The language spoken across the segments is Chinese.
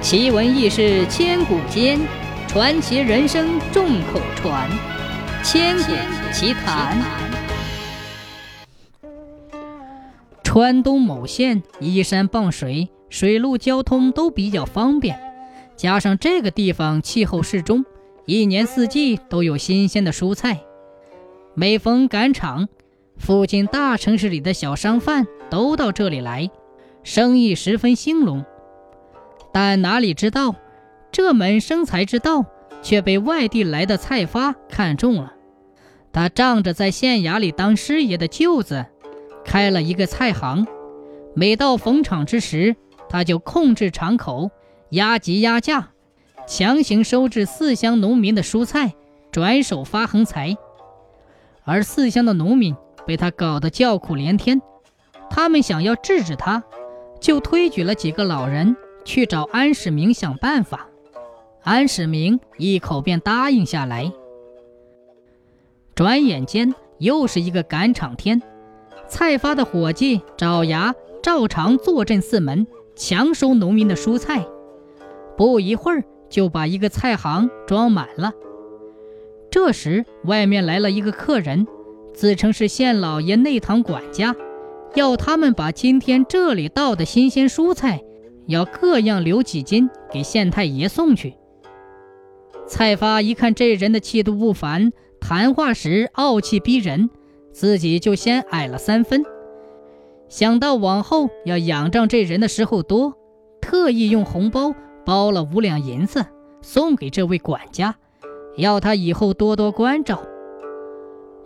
奇闻异事千古间，传奇人生众口传。千古奇谈。川东某县依山傍水，水陆交通都比较方便，加上这个地方气候适中，一年四季都有新鲜的蔬菜。每逢赶场，附近大城市里的小商贩都到这里来，生意十分兴隆。但哪里知道，这门生财之道却被外地来的菜发看中了。他仗着在县衙里当师爷的舅子，开了一个菜行。每到逢场之时，他就控制场口，压级压价，强行收治四乡农民的蔬菜，转手发横财。而四乡的农民被他搞得叫苦连天，他们想要制止他，就推举了几个老人。去找安世明想办法，安世明一口便答应下来。转眼间又是一个赶场天，菜发的伙计爪牙照常坐镇四门，强收农民的蔬菜。不一会儿就把一个菜行装满了。这时外面来了一个客人，自称是县老爷内堂管家，要他们把今天这里到的新鲜蔬菜。要各样留几斤给县太爷送去。蔡发一看这人的气度不凡，谈话时傲气逼人，自己就先矮了三分。想到往后要仰仗这人的时候多，特意用红包包了五两银子送给这位管家，要他以后多多关照。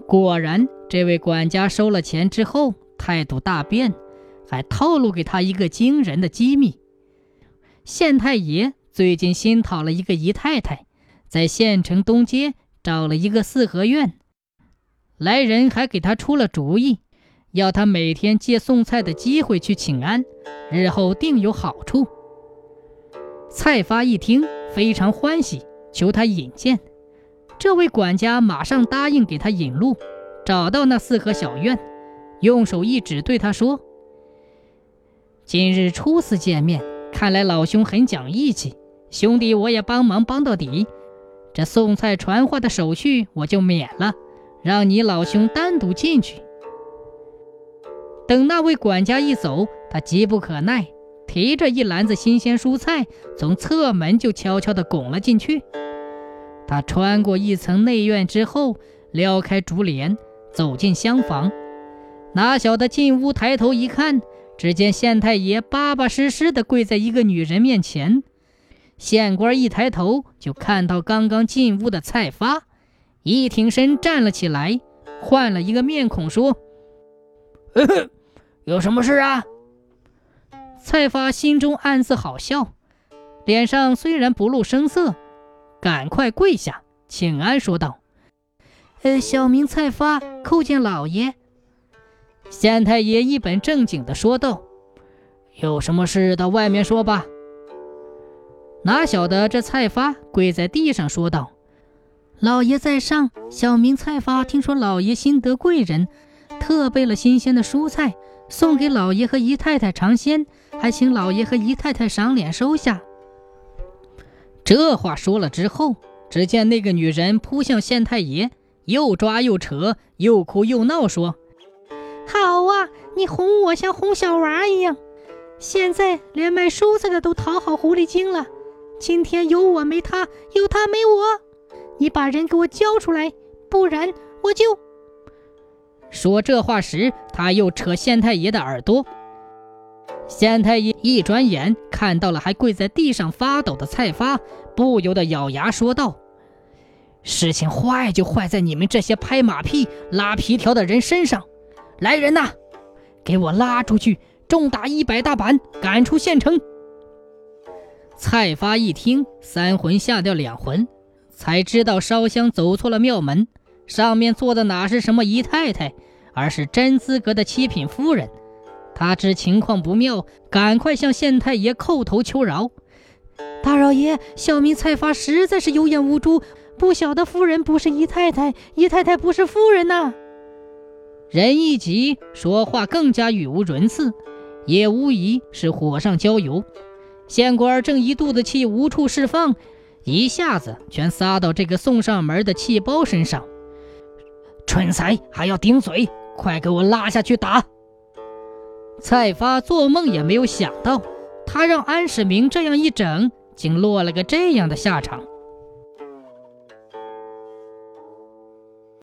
果然，这位管家收了钱之后态度大变，还透露给他一个惊人的机密。县太爷最近新讨了一个姨太太，在县城东街找了一个四合院，来人还给他出了主意，要他每天借送菜的机会去请安，日后定有好处。蔡发一听非常欢喜，求他引荐。这位管家马上答应给他引路，找到那四合小院，用手一指，对他说：“今日初次见面。”看来老兄很讲义气，兄弟我也帮忙帮到底。这送菜传话的手续我就免了，让你老兄单独进去。等那位管家一走，他急不可耐，提着一篮子新鲜蔬菜，从侧门就悄悄地拱了进去。他穿过一层内院之后，撩开竹帘，走进厢房。哪晓得进屋抬头一看。只见县太爷巴巴实实地跪在一个女人面前，县官一抬头就看到刚刚进屋的蔡发，一挺身站了起来，换了一个面孔说：“有什么事啊？”蔡发心中暗自好笑，脸上虽然不露声色，赶快跪下请安，说道：“呃，小名蔡发，叩见老爷。”县太爷一本正经地说道：“有什么事到外面说吧。”哪晓得这蔡发跪在地上说道：“老爷在上，小民蔡发，听说老爷新得贵人，特备了新鲜的蔬菜送给老爷和姨太太尝鲜，还请老爷和姨太太赏脸收下。”这话说了之后，只见那个女人扑向县太爷，又抓又扯，又哭又闹，说。好啊，你哄我像哄小娃一样。现在连卖蔬菜的都讨好狐狸精了。今天有我没他，有他没我。你把人给我交出来，不然我就……说这话时，他又扯县太爷的耳朵。县太爷一转眼看到了还跪在地上发抖的蔡发，不由得咬牙说道：“事情坏就坏在你们这些拍马屁、拉皮条的人身上。”来人呐，给我拉出去，重打一百大板，赶出县城。蔡发一听，三魂吓掉两魂，才知道烧香走错了庙门，上面坐的哪是什么姨太太，而是真资格的七品夫人。他知情况不妙，赶快向县太爷叩头求饶：“大老爷，小民蔡发实在是有眼无珠，不晓得夫人不是姨太太，姨太太不是夫人呐。”人一急，说话更加语无伦次，也无疑是火上浇油。县官正一肚子气无处释放，一下子全撒到这个送上门的气包身上。蠢材还要顶嘴，快给我拉下去打！蔡发做梦也没有想到，他让安世明这样一整，竟落了个这样的下场。